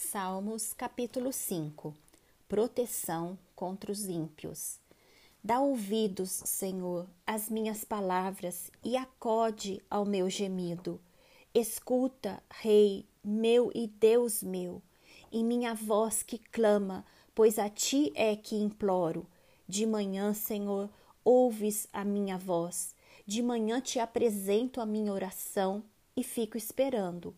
Salmos capítulo 5 Proteção contra os ímpios. Dá ouvidos, Senhor, às minhas palavras e acode ao meu gemido. Escuta, Rei meu e Deus meu, em minha voz que clama, pois a ti é que imploro. De manhã, Senhor, ouves a minha voz. De manhã te apresento a minha oração e fico esperando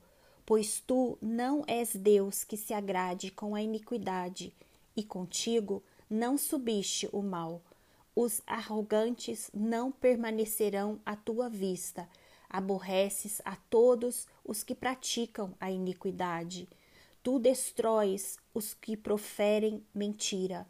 pois tu não és Deus que se agrade com a iniquidade, e contigo não subiste o mal. Os arrogantes não permanecerão à tua vista. Aborreces a todos os que praticam a iniquidade. Tu destróis os que proferem mentira.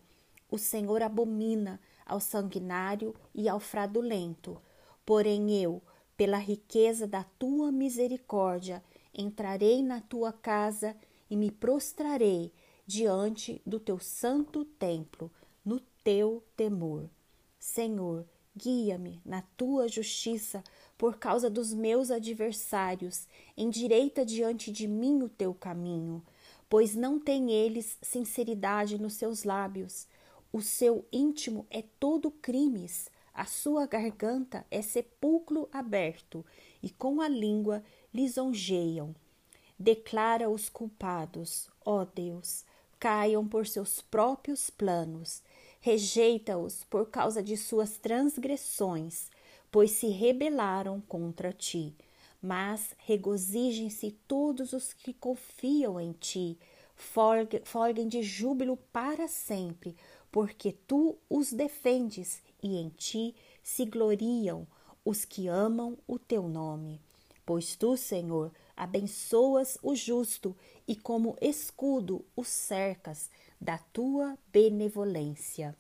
O Senhor abomina ao sanguinário e ao fraudulento. Porém eu, pela riqueza da tua misericórdia, entrarei na tua casa e me prostrarei diante do teu santo templo, no teu temor. Senhor, guia-me na tua justiça por causa dos meus adversários, endireita diante de mim o teu caminho, pois não têm eles sinceridade nos seus lábios. O seu íntimo é todo crimes, a sua garganta é sepulcro aberto, e com a língua lisonjeiam. Declara os culpados, ó Deus, caiam por seus próprios planos. Rejeita-os por causa de suas transgressões, pois se rebelaram contra ti. Mas regozijem-se todos os que confiam em ti, folguem de júbilo para sempre, porque tu os defendes e em ti se gloriam os que amam o teu nome. Pois tu, Senhor, abençoas o justo e como escudo o cercas da tua benevolência.